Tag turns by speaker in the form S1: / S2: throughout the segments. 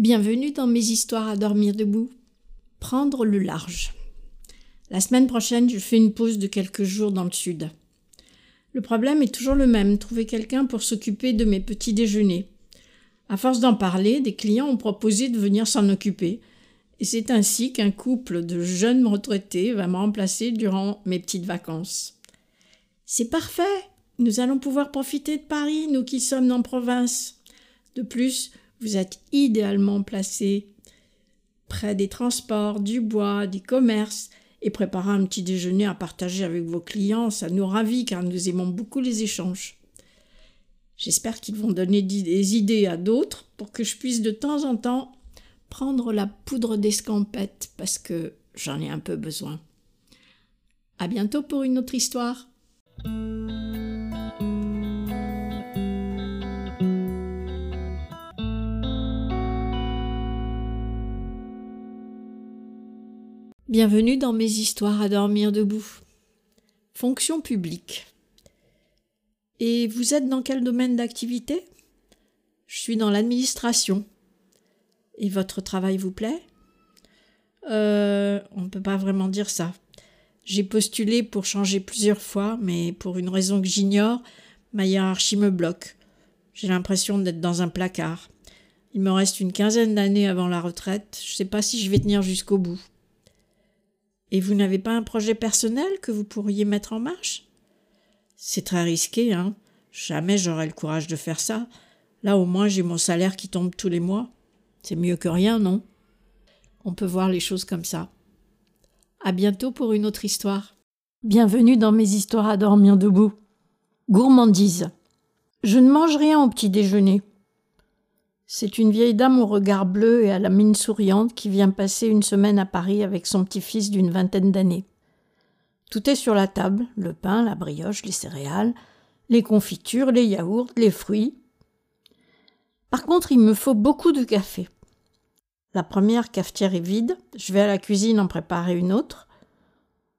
S1: Bienvenue dans mes histoires à dormir debout. Prendre le large. La semaine prochaine, je fais une pause de quelques jours dans le sud. Le problème est toujours le même, trouver quelqu'un pour s'occuper de mes petits déjeuners. À force d'en parler, des clients ont proposé de venir s'en occuper, et c'est ainsi qu'un couple de jeunes retraités va me remplacer durant mes petites vacances. C'est parfait. Nous allons pouvoir profiter de Paris, nous qui sommes en province. De plus, vous êtes idéalement placé près des transports, du bois, des commerces, et préparer un petit déjeuner à partager avec vos clients, ça nous ravit car nous aimons beaucoup les échanges. J'espère qu'ils vont donner des idées à d'autres pour que je puisse de temps en temps prendre la poudre d'escampette parce que j'en ai un peu besoin. À bientôt pour une autre histoire. Bienvenue dans mes histoires à dormir debout. Fonction publique. Et vous êtes dans quel domaine d'activité? Je suis dans l'administration. Et votre travail vous plaît? Euh, On ne peut pas vraiment dire ça. J'ai postulé pour changer plusieurs fois, mais pour une raison que j'ignore, ma hiérarchie me bloque. J'ai l'impression d'être dans un placard. Il me reste une quinzaine d'années avant la retraite. Je ne sais pas si je vais tenir jusqu'au bout. Et vous n'avez pas un projet personnel que vous pourriez mettre en marche? C'est très risqué, hein. Jamais j'aurai le courage de faire ça. Là, au moins, j'ai mon salaire qui tombe tous les mois. C'est mieux que rien, non? On peut voir les choses comme ça. À bientôt pour une autre histoire. Bienvenue dans mes histoires à dormir debout. Gourmandise. Je ne mange rien au petit déjeuner. C'est une vieille dame au regard bleu et à la mine souriante qui vient passer une semaine à Paris avec son petit-fils d'une vingtaine d'années. Tout est sur la table le pain, la brioche, les céréales, les confitures, les yaourts, les fruits. Par contre, il me faut beaucoup de café. La première cafetière est vide, je vais à la cuisine en préparer une autre.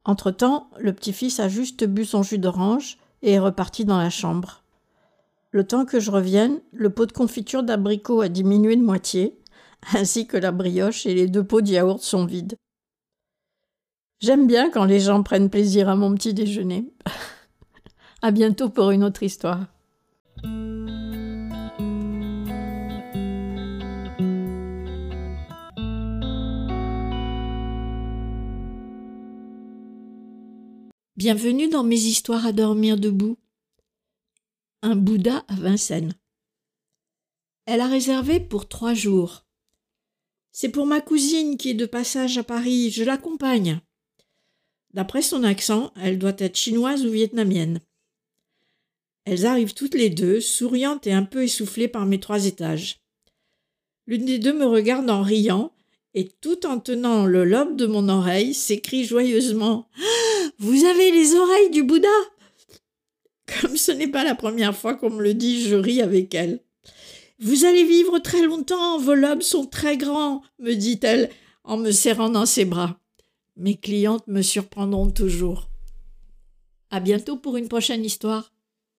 S1: Entre-temps, le petit-fils a juste bu son jus d'orange et est reparti dans la chambre. Le temps que je revienne, le pot de confiture d'abricot a diminué de moitié, ainsi que la brioche et les deux pots de yaourt sont vides. J'aime bien quand les gens prennent plaisir à mon petit déjeuner. à bientôt pour une autre histoire. Bienvenue dans mes histoires à dormir debout Bouddha à Vincennes. Elle a réservé pour trois jours. C'est pour ma cousine qui est de passage à Paris, je l'accompagne. D'après son accent, elle doit être chinoise ou vietnamienne. Elles arrivent toutes les deux, souriantes et un peu essoufflées par mes trois étages. L'une des deux me regarde en riant, et tout en tenant le lobe de mon oreille, s'écrie joyeusement ah, Vous avez les oreilles du Bouddha comme ce n'est pas la première fois qu'on me le dit, je ris avec elle. Vous allez vivre très longtemps, vos lobes sont très grands, me dit-elle en me serrant dans ses bras. Mes clientes me surprendront toujours. À bientôt pour une prochaine histoire.